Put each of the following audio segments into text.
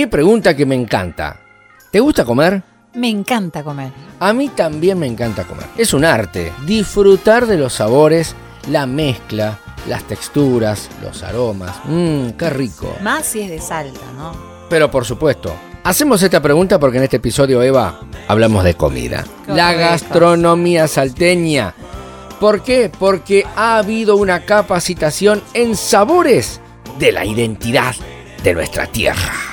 qué pregunta que me encanta. ¿Te gusta comer? Me encanta comer. A mí también me encanta comer. Es un arte. Disfrutar de los sabores, la mezcla, las texturas, los aromas. Mmm, qué rico. Más si es de Salta, ¿no? Pero por supuesto. Hacemos esta pregunta porque en este episodio, Eva, hablamos de comida. La gastronomía salteña. ¿Por qué? Porque ha habido una capacitación en sabores de la identidad de nuestra tierra.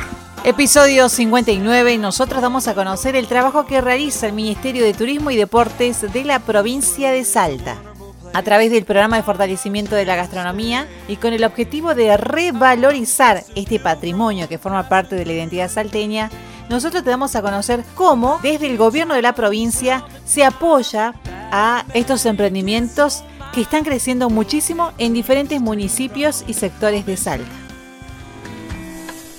Episodio 59 y nosotros vamos a conocer el trabajo que realiza el Ministerio de Turismo y Deportes de la provincia de Salta. A través del programa de fortalecimiento de la gastronomía y con el objetivo de revalorizar este patrimonio que forma parte de la identidad salteña, nosotros te damos a conocer cómo desde el gobierno de la provincia se apoya a estos emprendimientos que están creciendo muchísimo en diferentes municipios y sectores de Salta.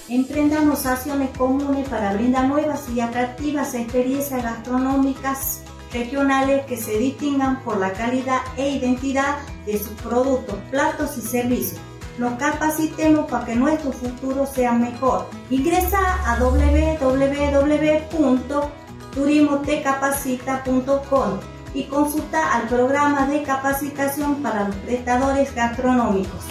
Emprendamos acciones comunes para brindar nuevas y atractivas experiencias gastronómicas regionales que se distingan por la calidad e identidad de sus productos, platos y servicios. Nos capacitemos para que nuestro futuro sea mejor. Ingresa a www.turismotecapacita.com y consulta al programa de capacitación para los prestadores gastronómicos.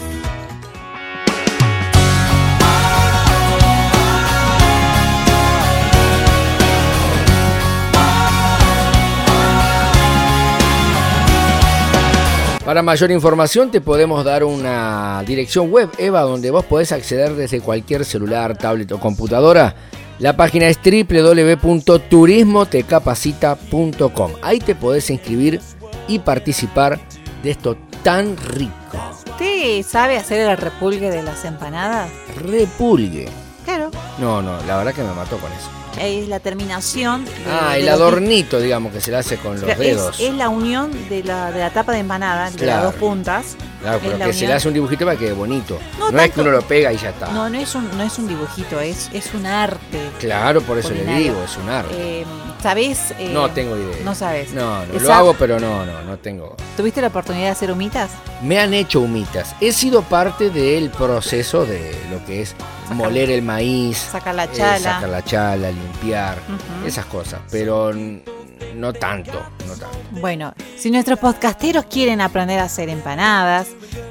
Para mayor información te podemos dar una dirección web, Eva, donde vos podés acceder desde cualquier celular, tablet o computadora. La página es www.turismotecapacita.com. Ahí te podés inscribir y participar de esto tan rico. ¿Usted sabe hacer el repulgue de las empanadas? Repulgue. Claro. No, no, la verdad que me mató con eso es la terminación. De, ah, el adornito, digamos, que se le hace con los dedos. Es, la unión de la, de la tapa de empanada, de las dos puntas. Claro, pero que se le hace un dibujito para que quede bonito. No, es que uno lo pega y ya está. No, no es un, no es un dibujito, es, es un arte. Claro, por eso le digo, es un arte. Eh, ¿Sabés? Eh, no tengo idea. No sabes. No, no lo hago, pero no, no, no tengo. ¿Tuviste la oportunidad de hacer humitas? Me han hecho humitas. He sido parte del proceso de lo que es moler el maíz, sacar la chala, sacar la chala, limpiar, esas cosas, pero no tanto, no tanto. Bueno, si nuestros podcasteros quieren aprender a hacer empanadas,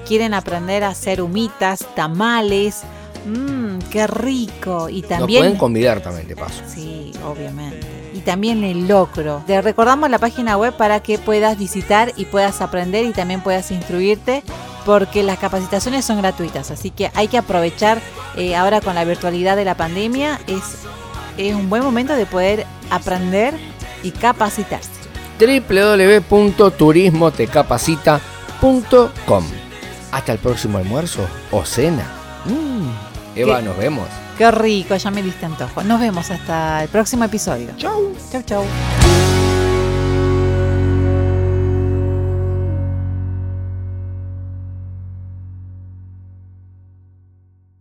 quieren aprender a hacer humitas, tamales, mmm, qué rico y también Nos pueden convidar también de paso. Sí, obviamente. Y también el locro. Te recordamos la página web para que puedas visitar y puedas aprender y también puedas instruirte porque las capacitaciones son gratuitas, así que hay que aprovechar eh, ahora con la virtualidad de la pandemia, es, es un buen momento de poder aprender y capacitarse. www.turismotecapacita.com Hasta el próximo almuerzo o cena. Mm, Eva, nos vemos. Qué rico, ya me diste antojo. Nos vemos hasta el próximo episodio. Chau. Chau, chau.